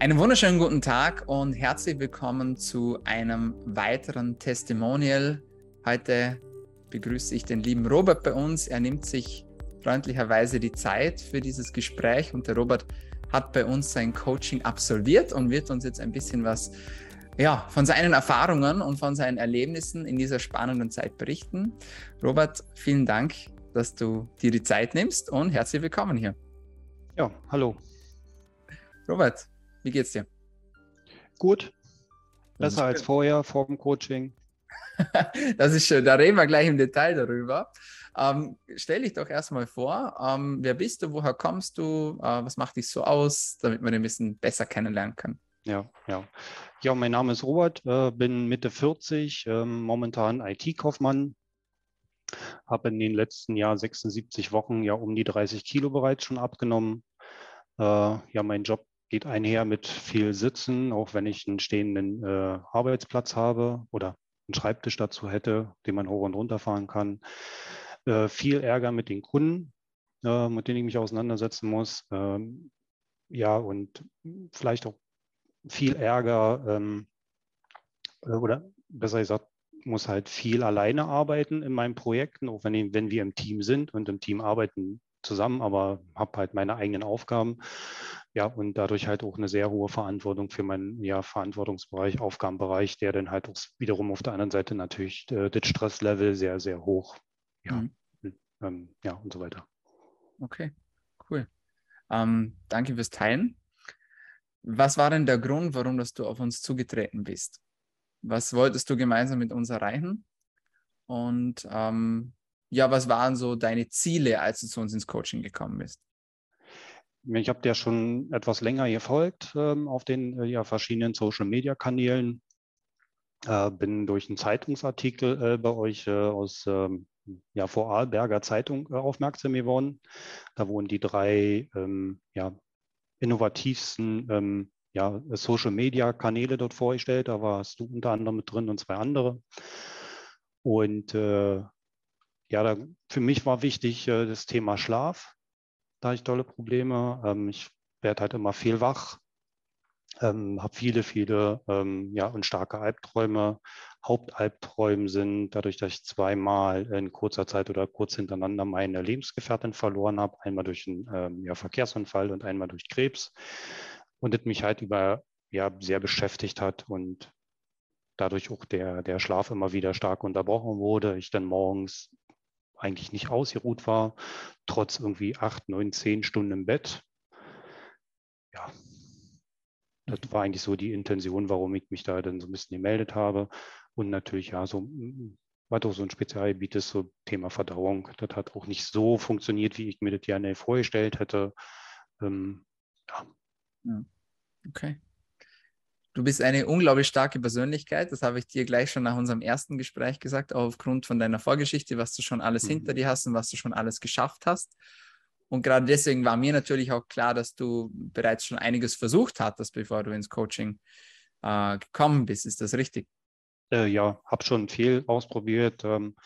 Einen wunderschönen guten Tag und herzlich willkommen zu einem weiteren Testimonial. Heute begrüße ich den lieben Robert bei uns. Er nimmt sich freundlicherweise die Zeit für dieses Gespräch und der Robert hat bei uns sein Coaching absolviert und wird uns jetzt ein bisschen was ja, von seinen Erfahrungen und von seinen Erlebnissen in dieser spannenden Zeit berichten. Robert, vielen Dank, dass du dir die Zeit nimmst und herzlich willkommen hier. Ja, hallo. Robert, wie geht's dir? Gut. Besser als vorher, vor dem Coaching. das ist schön. Da reden wir gleich im Detail darüber. Ähm, stell dich doch erstmal vor. Ähm, wer bist du? Woher kommst du? Äh, was macht dich so aus, damit man ein bisschen besser kennenlernen kann? Ja, ja. Ja, mein Name ist Robert, äh, bin Mitte 40, äh, momentan IT-Kaufmann. Habe in den letzten Jahr 76 Wochen ja um die 30 Kilo bereits schon abgenommen. Äh, ja, mein Job geht einher mit viel Sitzen, auch wenn ich einen stehenden äh, Arbeitsplatz habe oder einen Schreibtisch dazu hätte, den man hoch und runter fahren kann. Äh, viel Ärger mit den Kunden, äh, mit denen ich mich auseinandersetzen muss. Ähm, ja, und vielleicht auch viel Ärger ähm, äh, oder besser gesagt, muss halt viel alleine arbeiten in meinen Projekten, auch wenn, wenn wir im Team sind und im Team arbeiten zusammen, aber habe halt meine eigenen Aufgaben. Ja, und dadurch halt auch eine sehr hohe Verantwortung für meinen ja, Verantwortungsbereich, Aufgabenbereich, der dann halt auch wiederum auf der anderen Seite natürlich äh, das Stresslevel sehr, sehr hoch. Ja, mhm. ähm, ja und so weiter. Okay, cool. Ähm, danke fürs Teilen. Was war denn der Grund, warum dass du auf uns zugetreten bist? Was wolltest du gemeinsam mit uns erreichen? Und ähm, ja, was waren so deine Ziele, als du zu uns ins Coaching gekommen bist? Ich habe dir schon etwas länger gefolgt ähm, auf den äh, ja, verschiedenen Social-Media-Kanälen. Äh, bin durch einen Zeitungsartikel äh, bei euch äh, aus ähm, ja, Vorarlberger Zeitung äh, aufmerksam geworden. Da wurden die drei ähm, ja, innovativsten ähm, ja, Social-Media-Kanäle dort vorgestellt. Da warst du unter anderem mit drin und zwei andere. Und äh, ja, da, für mich war wichtig das Thema Schlaf. Da habe ich tolle Probleme. Ähm, ich werde halt immer viel wach, ähm, habe viele, viele ähm, ja, und starke Albträume. Hauptalbträume sind dadurch, dass ich zweimal in kurzer Zeit oder kurz hintereinander meine Lebensgefährtin verloren habe. Einmal durch einen ähm, ja, Verkehrsunfall und einmal durch Krebs. Und das mich halt über ja, sehr beschäftigt hat und dadurch auch der, der Schlaf immer wieder stark unterbrochen wurde. Ich dann morgens eigentlich nicht ausgeruht war, trotz irgendwie acht, neun, zehn Stunden im Bett. Ja, das war eigentlich so die Intention, warum ich mich da dann so ein bisschen gemeldet habe. Und natürlich, ja, so war doch so ein Spezialgebiet ist so Thema Verdauung. Das hat auch nicht so funktioniert, wie ich mir das gerne vorgestellt hätte. Ähm, ja. Okay. Du bist eine unglaublich starke Persönlichkeit. Das habe ich dir gleich schon nach unserem ersten Gespräch gesagt, auch aufgrund von deiner Vorgeschichte, was du schon alles mhm. hinter dir hast und was du schon alles geschafft hast. Und gerade deswegen war mir natürlich auch klar, dass du bereits schon einiges versucht hattest, bevor du ins Coaching äh, gekommen bist. Ist das richtig? Äh, ja, habe schon viel ausprobiert. Ähm,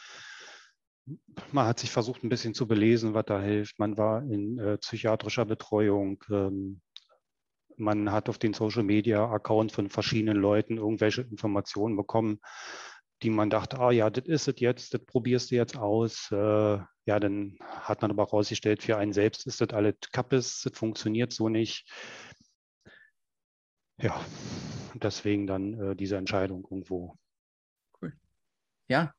man hat sich versucht, ein bisschen zu belesen, was da hilft. Man war in äh, psychiatrischer Betreuung. Ähm, man hat auf den Social Media Account von verschiedenen Leuten irgendwelche Informationen bekommen, die man dachte, ah ja, das ist es jetzt, das probierst du jetzt aus. Äh, ja, dann hat man aber herausgestellt, für einen selbst ist das alles Kappes, das funktioniert so nicht. Ja, deswegen dann äh, diese Entscheidung irgendwo. Cool. Ja.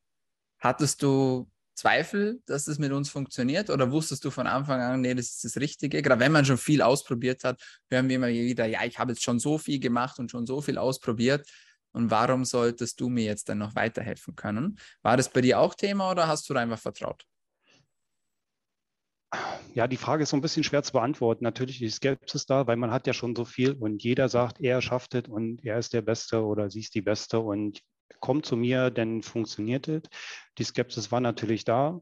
Hattest du Zweifel, dass das mit uns funktioniert? Oder wusstest du von Anfang an, nee, das ist das Richtige? Gerade wenn man schon viel ausprobiert hat, hören wir immer wieder, ja, ich habe jetzt schon so viel gemacht und schon so viel ausprobiert. Und warum solltest du mir jetzt dann noch weiterhelfen können? War das bei dir auch Thema oder hast du da einfach vertraut? Ja, die Frage ist so ein bisschen schwer zu beantworten. Natürlich ist Skepsis da, weil man hat ja schon so viel und jeder sagt, er schafft es und er ist der Beste oder sie ist die Beste und kommt zu mir, dann funktioniert es. Die Skepsis war natürlich da.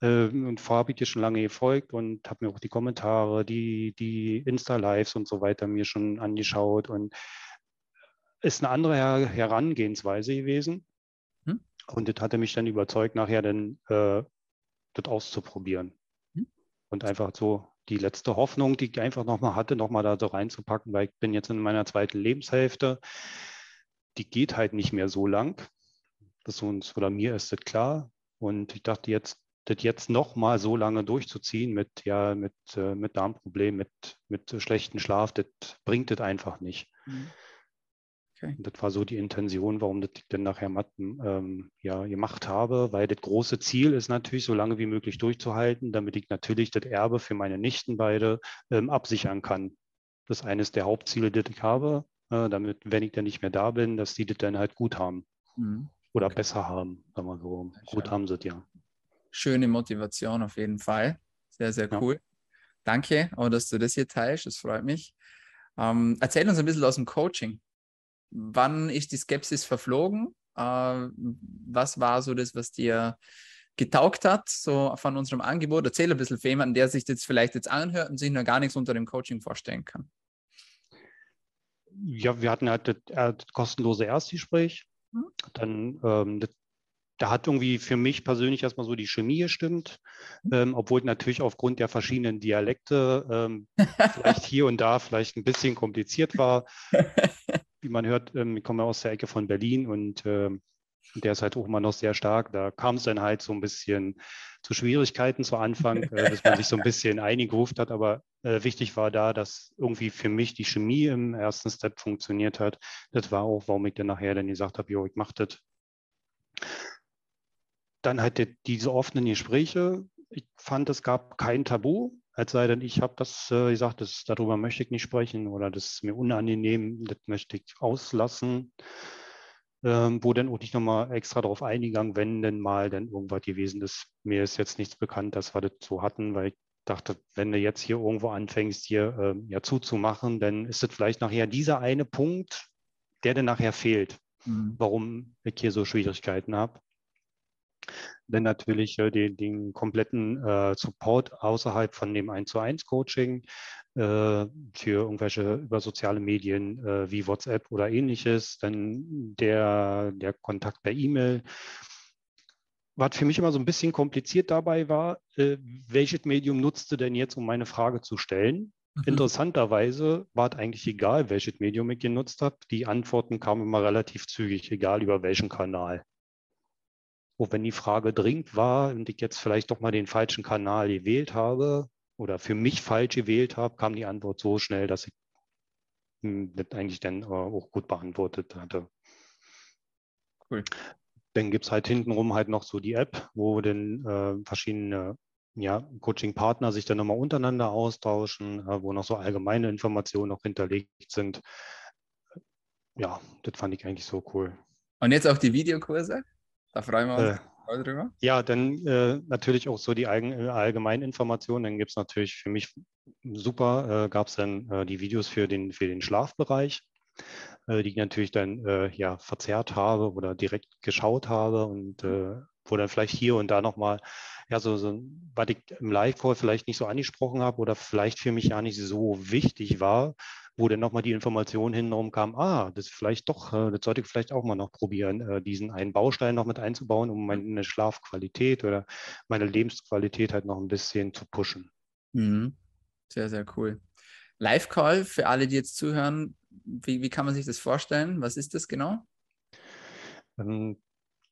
Ähm, und vorher habe ich dir schon lange gefolgt und habe mir auch die Kommentare, die, die Insta-Lives und so weiter mir schon angeschaut. Und ist eine andere Her Herangehensweise gewesen. Hm? Und das hatte mich dann überzeugt, nachher dann äh, das auszuprobieren. Hm? Und einfach so die letzte Hoffnung, die ich einfach nochmal hatte, nochmal da so reinzupacken, weil ich bin jetzt in meiner zweiten Lebenshälfte. Die geht halt nicht mehr so lang. Das uns oder mir ist das klar. Und ich dachte jetzt, das jetzt nochmal so lange durchzuziehen mit, ja, mit, äh, mit Darmproblemen, mit, mit schlechten Schlaf, das bringt das einfach nicht. Mhm. Okay. Das war so die Intention, warum das ich dann nachher ähm, ja, gemacht habe, weil das große Ziel ist natürlich, so lange wie möglich durchzuhalten, damit ich natürlich das Erbe für meine Nichten beide ähm, absichern kann. Das ist eines der Hauptziele, die ich habe, äh, damit, wenn ich dann nicht mehr da bin, dass die das dann halt gut haben. Mhm. Oder okay. besser haben, sagen wir so. Gut haben sie es ja. Schöne Motivation auf jeden Fall. Sehr, sehr cool. Ja. Danke, auch dass du das hier teilst. Das freut mich. Ähm, erzähl uns ein bisschen aus dem Coaching wann ist die Skepsis verflogen? Äh, was war so das, was dir getaugt hat, so von unserem Angebot? Erzähl ein bisschen für jemanden, der sich das vielleicht jetzt anhört und sich noch gar nichts unter dem Coaching vorstellen kann. Ja, wir hatten halt das, äh, das kostenlose Erstgespräch. Mhm. Dann ähm, das, da hat irgendwie für mich persönlich erstmal so die Chemie gestimmt, mhm. ähm, obwohl natürlich aufgrund der verschiedenen Dialekte ähm, vielleicht hier und da vielleicht ein bisschen kompliziert war. wie man hört, ähm, ich komme aus der Ecke von Berlin und äh, der ist halt auch immer noch sehr stark. Da kam es dann halt so ein bisschen zu Schwierigkeiten zu Anfang, äh, dass man sich so ein bisschen eingeruft hat. Aber äh, wichtig war da, dass irgendwie für mich die Chemie im ersten Step funktioniert hat. Das war auch, warum ich dann nachher dann gesagt habe, jo, ich mache das. Dann halt die, diese offenen Gespräche. Ich fand, es gab kein Tabu. Es sei denn, ich habe das äh, gesagt, das, darüber möchte ich nicht sprechen oder das ist mir unangenehm, das möchte ich auslassen. Ähm, wo dann auch nicht nochmal extra darauf eingegangen, wenn denn mal dann irgendwas gewesen ist. Mir ist jetzt nichts bekannt, dass wir das so hatten, weil ich dachte, wenn du jetzt hier irgendwo anfängst, hier ähm, ja zuzumachen, dann ist das vielleicht nachher dieser eine Punkt, der dann nachher fehlt, mhm. warum ich hier so Schwierigkeiten habe dann natürlich äh, den, den, kompletten äh, Support außerhalb von dem 1 zu 1 Coaching für irgendwelche über soziale Medien äh, wie WhatsApp oder ähnliches, dann der, der Kontakt per E-Mail. Was für mich immer so ein bisschen kompliziert dabei war, äh, welches Medium nutzte denn jetzt, um meine Frage zu stellen? Mhm. Interessanterweise war es eigentlich egal, welches Medium ich genutzt habe. Die Antworten kamen immer relativ zügig, egal über welchen Kanal wo wenn die Frage dringend war und ich jetzt vielleicht doch mal den falschen Kanal gewählt habe oder für mich falsch gewählt habe, kam die Antwort so schnell, dass ich hm, das eigentlich dann äh, auch gut beantwortet hatte. Cool. Dann gibt es halt hintenrum halt noch so die App, wo dann äh, verschiedene ja, Coaching-Partner sich dann nochmal untereinander austauschen, äh, wo noch so allgemeine Informationen noch hinterlegt sind. Ja, das fand ich eigentlich so cool. Und jetzt auch die Videokurse? Da freuen wir uns äh, drüber. Ja, dann äh, natürlich auch so die äh, allgemeinen Informationen. Dann gibt es natürlich für mich super, äh, gab es dann äh, die Videos für den, für den Schlafbereich, äh, die ich natürlich dann ja verzerrt habe oder direkt geschaut habe und wo dann vielleicht hier und da nochmal, ja, so, so, was ich im Live-Call vielleicht nicht so angesprochen habe oder vielleicht für mich ja nicht so wichtig war, wo dann nochmal die Information hintenrum kam, ah, das vielleicht doch, äh, das sollte ich vielleicht auch mal noch probieren, äh, diesen einen Baustein noch mit einzubauen, um meine Schlafqualität oder meine Lebensqualität halt noch ein bisschen zu pushen. Mhm. Sehr, sehr cool. Live-Call für alle, die jetzt zuhören, wie, wie kann man sich das vorstellen? Was ist das genau?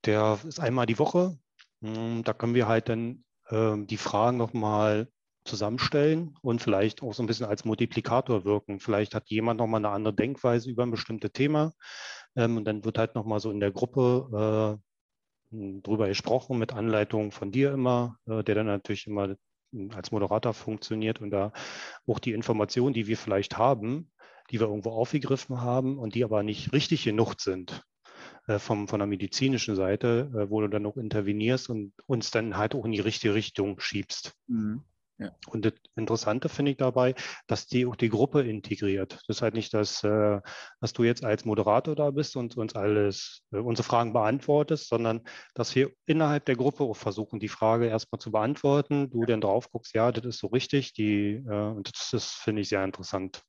Der ist einmal die Woche. Hm, da können wir halt dann ähm, die Fragen nochmal zusammenstellen und vielleicht auch so ein bisschen als Multiplikator wirken. Vielleicht hat jemand nochmal eine andere Denkweise über ein bestimmtes Thema ähm, und dann wird halt nochmal so in der Gruppe äh, drüber gesprochen mit Anleitung von dir immer, äh, der dann natürlich immer als Moderator funktioniert und da auch die Informationen, die wir vielleicht haben, die wir irgendwo aufgegriffen haben und die aber nicht richtig genug sind, vom, von der medizinischen Seite, äh, wo du dann auch intervenierst und uns dann halt auch in die richtige Richtung schiebst. Mhm. Ja. Und das Interessante finde ich dabei, dass die auch die Gruppe integriert. Das ist halt nicht, dass, äh, dass du jetzt als Moderator da bist und uns alles, äh, unsere Fragen beantwortest, sondern dass wir innerhalb der Gruppe auch versuchen, die Frage erstmal zu beantworten. Du dann drauf guckst, ja, das ist so richtig. Die, äh, und das, das finde ich sehr interessant.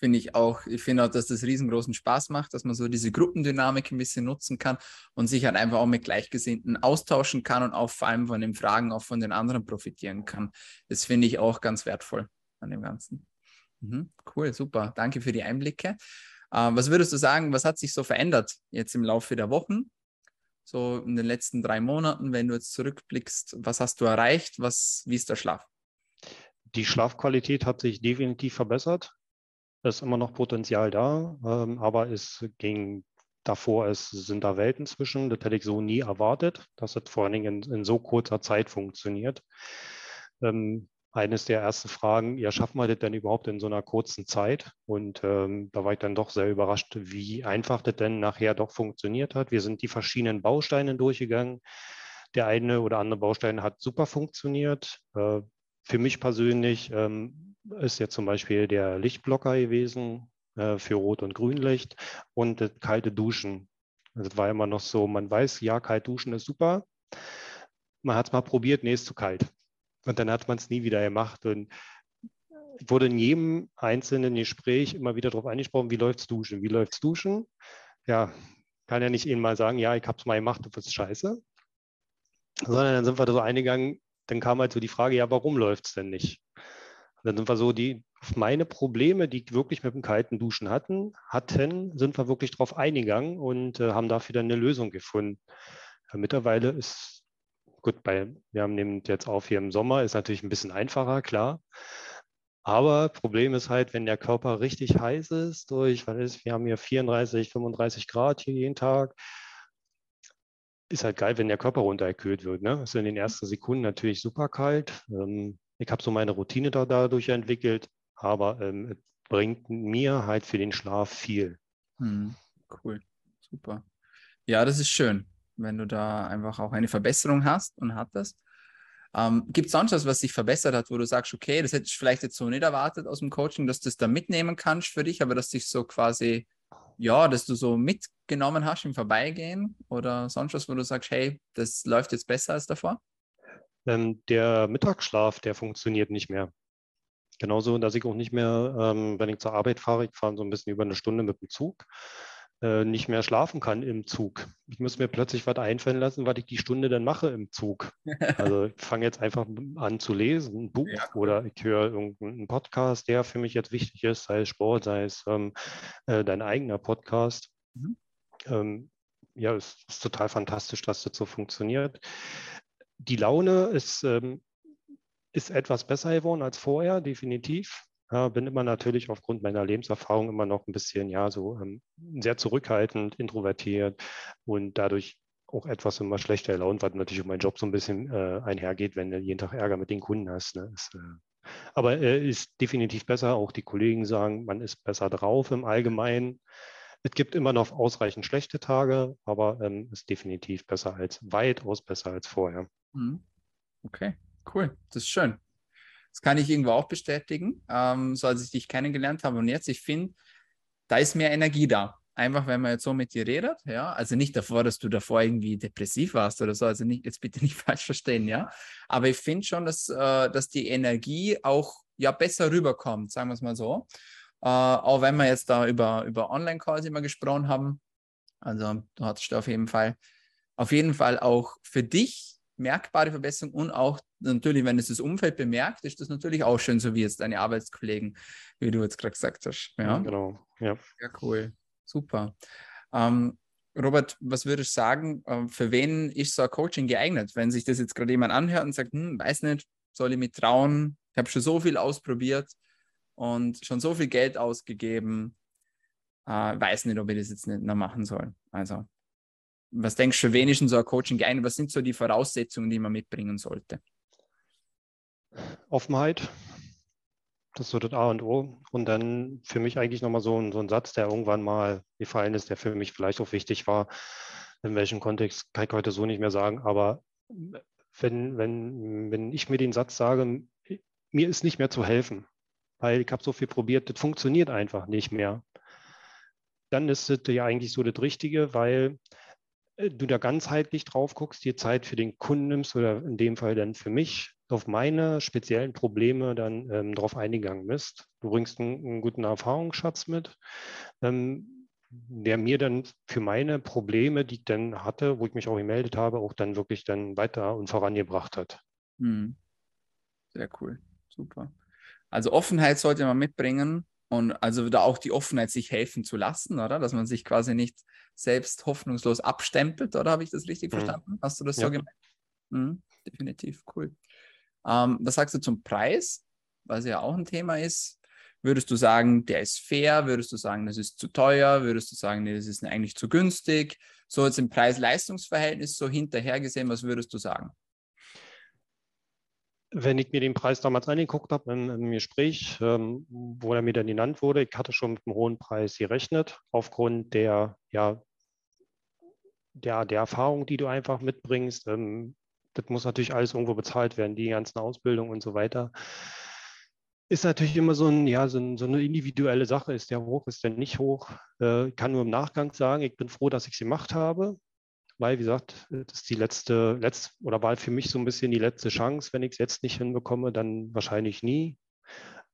Finde ich auch. Ich finde auch, dass das riesengroßen Spaß macht, dass man so diese Gruppendynamik ein bisschen nutzen kann und sich halt einfach auch mit Gleichgesinnten austauschen kann und auch vor allem von den Fragen auch von den anderen profitieren kann. Das finde ich auch ganz wertvoll an dem Ganzen. Mhm, cool, super. Danke für die Einblicke. Äh, was würdest du sagen, was hat sich so verändert jetzt im Laufe der Wochen? So in den letzten drei Monaten, wenn du jetzt zurückblickst, was hast du erreicht? Was, wie ist der Schlaf? Die Schlafqualität hat sich definitiv verbessert. Ist immer noch Potenzial da, ähm, aber es ging davor, es sind da Welten zwischen. Das hätte ich so nie erwartet, dass es vor allen Dingen in, in so kurzer Zeit funktioniert. Ähm, eines der ersten Fragen, ja, schaffen wir das denn überhaupt in so einer kurzen Zeit? Und ähm, da war ich dann doch sehr überrascht, wie einfach das denn nachher doch funktioniert hat. Wir sind die verschiedenen Bausteine durchgegangen. Der eine oder andere Baustein hat super funktioniert. Äh, für mich persönlich ähm, ist jetzt zum Beispiel der Lichtblocker gewesen äh, für Rot- und Grünlicht und das kalte Duschen. Das war immer noch so, man weiß, ja, kalt duschen ist super. Man hat es mal probiert, nee, ist zu kalt. Und dann hat man es nie wieder gemacht. Und wurde in jedem einzelnen Gespräch immer wieder darauf angesprochen, wie läuft es duschen? Wie läuft es duschen? Ja, kann ja nicht Ihnen mal sagen, ja, ich habe es mal gemacht, du bist scheiße. Sondern dann sind wir da so eingegangen, dann kam halt so die Frage, ja, warum läuft es denn nicht? Und dann sind wir so, die auf meine Probleme, die wirklich mit dem kalten Duschen hatten, hatten, sind wir wirklich darauf eingegangen und äh, haben dafür dann eine Lösung gefunden. Ja, mittlerweile ist Gut, bei, wir haben den jetzt auf hier im Sommer, ist natürlich ein bisschen einfacher, klar. Aber Problem ist halt, wenn der Körper richtig heiß ist, durch, was ist, wir haben hier 34, 35 Grad hier jeden Tag, ist halt geil, wenn der Körper runtergekühlt wird. Ne? Ist in den ersten Sekunden natürlich super kalt. Ähm, ich habe so meine Routine da dadurch entwickelt, aber ähm, bringt mir halt für den Schlaf viel. Hm, cool, super. Ja, das ist schön wenn du da einfach auch eine Verbesserung hast und hattest. Ähm, Gibt es sonst was, was sich verbessert hat, wo du sagst, okay, das hätte ich vielleicht jetzt so nicht erwartet aus dem Coaching, dass du das da mitnehmen kannst für dich, aber dass dich so quasi, ja, dass du so mitgenommen hast im Vorbeigehen oder sonst was, wo du sagst, hey, das läuft jetzt besser als davor? Ähm, der Mittagsschlaf, der funktioniert nicht mehr. Genauso, dass ich auch nicht mehr, ähm, wenn ich zur Arbeit fahre, ich fahre so ein bisschen über eine Stunde mit dem Zug. Äh, nicht mehr schlafen kann im Zug. Ich muss mir plötzlich was einfallen lassen, was ich die Stunde dann mache im Zug. Also ich fange jetzt einfach an zu lesen, ein Buch ja. oder ich höre irgendeinen Podcast, der für mich jetzt wichtig ist, sei es Sport, sei es ähm, äh, dein eigener Podcast. Mhm. Ähm, ja, es ist total fantastisch, dass das so funktioniert. Die Laune ist, ähm, ist etwas besser geworden als vorher, definitiv. Ja, bin immer natürlich aufgrund meiner Lebenserfahrung immer noch ein bisschen, ja, so ähm, sehr zurückhaltend, introvertiert und dadurch auch etwas immer schlechter gelaunt, weil natürlich mein Job so ein bisschen äh, einhergeht, wenn du jeden Tag Ärger mit den Kunden hast. Ne? Ist, äh, aber äh, ist definitiv besser. Auch die Kollegen sagen, man ist besser drauf im Allgemeinen. Es gibt immer noch ausreichend schlechte Tage, aber ähm, ist definitiv besser als, weitaus besser als vorher. Mhm. Okay, cool. Das ist schön. Das kann ich irgendwo auch bestätigen, ähm, so als ich dich kennengelernt habe. Und jetzt, ich finde, da ist mehr Energie da. Einfach, wenn man jetzt so mit dir redet, ja. Also nicht davor, dass du davor irgendwie depressiv warst oder so. Also nicht, jetzt bitte nicht falsch verstehen, ja. Aber ich finde schon, dass, äh, dass die Energie auch ja besser rüberkommt, sagen wir es mal so. Äh, auch wenn wir jetzt da über, über Online-Calls immer gesprochen haben. Also du hattest auf jeden Fall, auf jeden Fall auch für dich merkbare Verbesserung und auch natürlich, wenn es das Umfeld bemerkt, ist das natürlich auch schön, so wie jetzt deine Arbeitskollegen, wie du jetzt gerade gesagt hast. Ja, genau. Ja, ja cool. Super. Ähm, Robert, was würdest du sagen, äh, für wen ist so ein Coaching geeignet? Wenn sich das jetzt gerade jemand anhört und sagt, hm, weiß nicht, soll ich mich trauen? Ich habe schon so viel ausprobiert und schon so viel Geld ausgegeben, äh, weiß nicht, ob ich das jetzt nicht mehr machen soll. Also was denkst du, wen ist denn so ein Coaching geeignet? Was sind so die Voraussetzungen, die man mitbringen sollte? Offenheit, das ist so das A und O. Und dann für mich eigentlich nochmal so ein, so ein Satz, der irgendwann mal gefallen ist, der für mich vielleicht auch wichtig war. In welchem Kontext kann ich heute so nicht mehr sagen. Aber wenn, wenn, wenn ich mir den Satz sage, mir ist nicht mehr zu helfen, weil ich habe so viel probiert, das funktioniert einfach nicht mehr, dann ist das ja eigentlich so das Richtige, weil äh, du da ganzheitlich drauf guckst, dir Zeit für den Kunden nimmst oder in dem Fall dann für mich, auf meine speziellen Probleme dann ähm, darauf eingegangen bist. Du bringst einen, einen guten Erfahrungsschatz mit, ähm, der mir dann für meine Probleme, die ich dann hatte, wo ich mich auch gemeldet habe, auch dann wirklich dann weiter und vorangebracht hat. Hm. Sehr cool, super. Also Offenheit sollte man mitbringen und also da auch die Offenheit, sich helfen zu lassen, oder? Dass man sich quasi nicht selbst hoffnungslos abstempelt, oder habe ich das richtig mhm. verstanden? Hast du das ja. so gemeint? Mhm, definitiv, cool. Ähm, was sagst du zum Preis, was ja auch ein Thema ist? Würdest du sagen, der ist fair? Würdest du sagen, das ist zu teuer? Würdest du sagen, nee, das ist eigentlich zu günstig? So jetzt im Preis-Leistungs-Verhältnis so hinterher gesehen, was würdest du sagen? Wenn ich mir den Preis damals angeguckt habe im, im Gespräch, ähm, wo er mir dann genannt wurde, ich hatte schon mit einem hohen Preis gerechnet, aufgrund der, ja, der, der Erfahrung, die du einfach mitbringst. Ähm, das muss natürlich alles irgendwo bezahlt werden, die ganzen Ausbildungen und so weiter. Ist natürlich immer so, ein, ja, so, ein, so eine individuelle Sache. Ist der hoch, ist der nicht hoch? Äh, kann nur im Nachgang sagen, ich bin froh, dass ich es gemacht habe, weil, wie gesagt, das ist die letzte, letzte oder war für mich so ein bisschen die letzte Chance. Wenn ich es jetzt nicht hinbekomme, dann wahrscheinlich nie.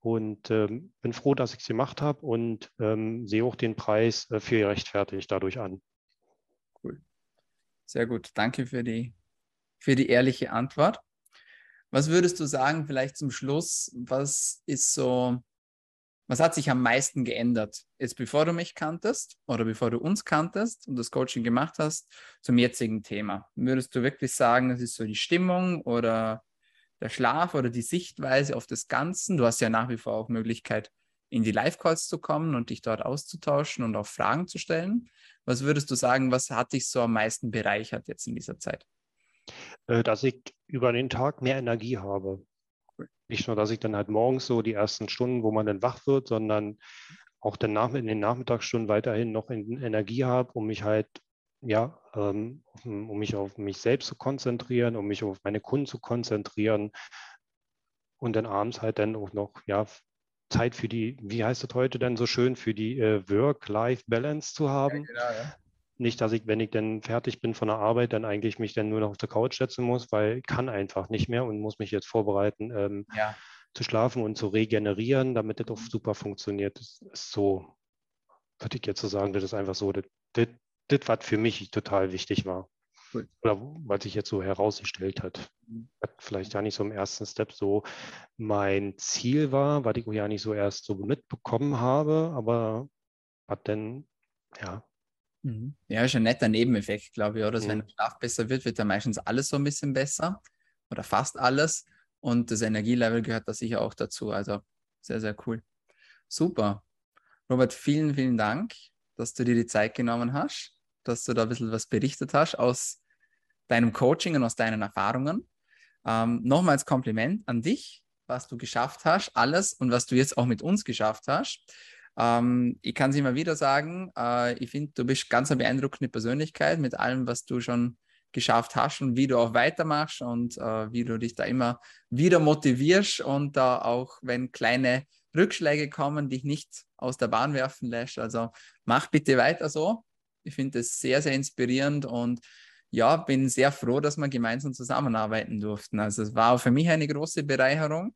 Und ähm, bin froh, dass ich es gemacht habe und ähm, sehe auch den Preis äh, für gerechtfertigt dadurch an. Cool. Sehr gut. Danke für die für die ehrliche Antwort. Was würdest du sagen, vielleicht zum Schluss, was ist so, was hat sich am meisten geändert, jetzt bevor du mich kanntest oder bevor du uns kanntest und das Coaching gemacht hast, zum jetzigen Thema? Würdest du wirklich sagen, es ist so die Stimmung oder der Schlaf oder die Sichtweise auf das Ganze? Du hast ja nach wie vor auch Möglichkeit, in die Live-Calls zu kommen und dich dort auszutauschen und auch Fragen zu stellen. Was würdest du sagen, was hat dich so am meisten bereichert jetzt in dieser Zeit? Äh, dass ich über den Tag mehr Energie habe. Nicht nur, dass ich dann halt morgens so die ersten Stunden, wo man dann wach wird, sondern auch dann in den Nachmittagsstunden weiterhin noch Energie habe, um mich halt, ja, ähm, um mich auf mich selbst zu konzentrieren, um mich auf meine Kunden zu konzentrieren und dann abends halt dann auch noch, ja, Zeit für die, wie heißt das heute denn so schön, für die äh, Work-Life-Balance zu haben. Ja, genau, ja. Nicht, dass ich, wenn ich dann fertig bin von der Arbeit, dann eigentlich mich dann nur noch auf der Couch setzen muss, weil ich kann einfach nicht mehr und muss mich jetzt vorbereiten, ähm, ja. zu schlafen und zu regenerieren, damit das auch mhm. super funktioniert. Das ist so, würde ich jetzt so sagen, das ist einfach so, das, das, das was für mich total wichtig war. Cool. Oder was sich jetzt so herausgestellt hat. Mhm. Was vielleicht ja nicht so im ersten Step so mein Ziel war, was ich ja nicht so erst so mitbekommen habe, aber was denn, ja, Mhm. Ja, ist ein netter Nebeneffekt, glaube ich, oder? Mhm. wenn der Schlaf besser wird, wird dann meistens alles so ein bisschen besser oder fast alles. Und das Energielevel gehört da sicher auch dazu. Also sehr, sehr cool. Super. Robert, vielen, vielen Dank, dass du dir die Zeit genommen hast, dass du da ein bisschen was berichtet hast aus deinem Coaching und aus deinen Erfahrungen. Ähm, nochmals Kompliment an dich, was du geschafft hast, alles und was du jetzt auch mit uns geschafft hast. Ähm, ich kann es immer wieder sagen, äh, ich finde, du bist ganz eine beeindruckende Persönlichkeit mit allem, was du schon geschafft hast und wie du auch weitermachst und äh, wie du dich da immer wieder motivierst und da auch, wenn kleine Rückschläge kommen, dich nicht aus der Bahn werfen lässt. Also mach bitte weiter so. Ich finde es sehr, sehr inspirierend und ja, bin sehr froh, dass wir gemeinsam zusammenarbeiten durften. Also es war für mich eine große Bereicherung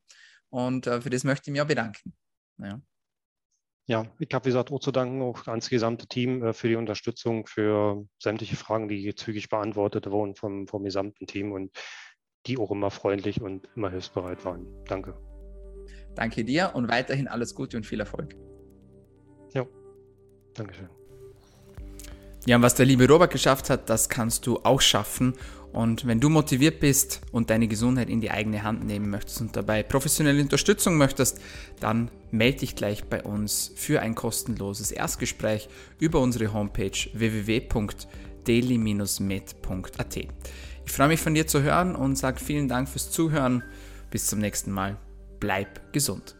und äh, für das möchte ich mich auch bedanken. Ja. Ja, ich habe, wie gesagt, auch zu danken, auch ans gesamte Team äh, für die Unterstützung, für sämtliche Fragen, die zügig beantwortet wurden vom, vom gesamten Team und die auch immer freundlich und immer hilfsbereit waren. Danke. Danke dir und weiterhin alles Gute und viel Erfolg. Ja, Dankeschön. Ja, und was der liebe Robert geschafft hat, das kannst du auch schaffen. Und wenn du motiviert bist und deine Gesundheit in die eigene Hand nehmen möchtest und dabei professionelle Unterstützung möchtest, dann melde dich gleich bei uns für ein kostenloses Erstgespräch über unsere Homepage www.daily-med.at. Ich freue mich von dir zu hören und sage vielen Dank fürs Zuhören. Bis zum nächsten Mal. Bleib gesund.